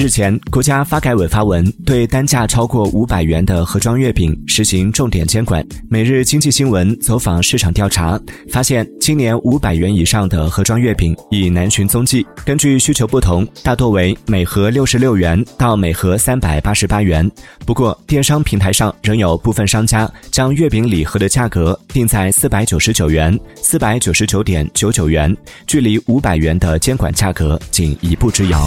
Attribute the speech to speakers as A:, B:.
A: 日前，国家发改委发文，对单价超过五百元的盒装月饼实行重点监管。每日经济新闻走访市场调查，发现今年五百元以上的盒装月饼已难寻踪迹。根据需求不同，大多为每盒六十六元到每盒三百八十八元。不过，电商平台上仍有部分商家将月饼礼盒的价格定在四百九十九元、四百九十九点九九元，距离五百元的监管价格仅一步之遥。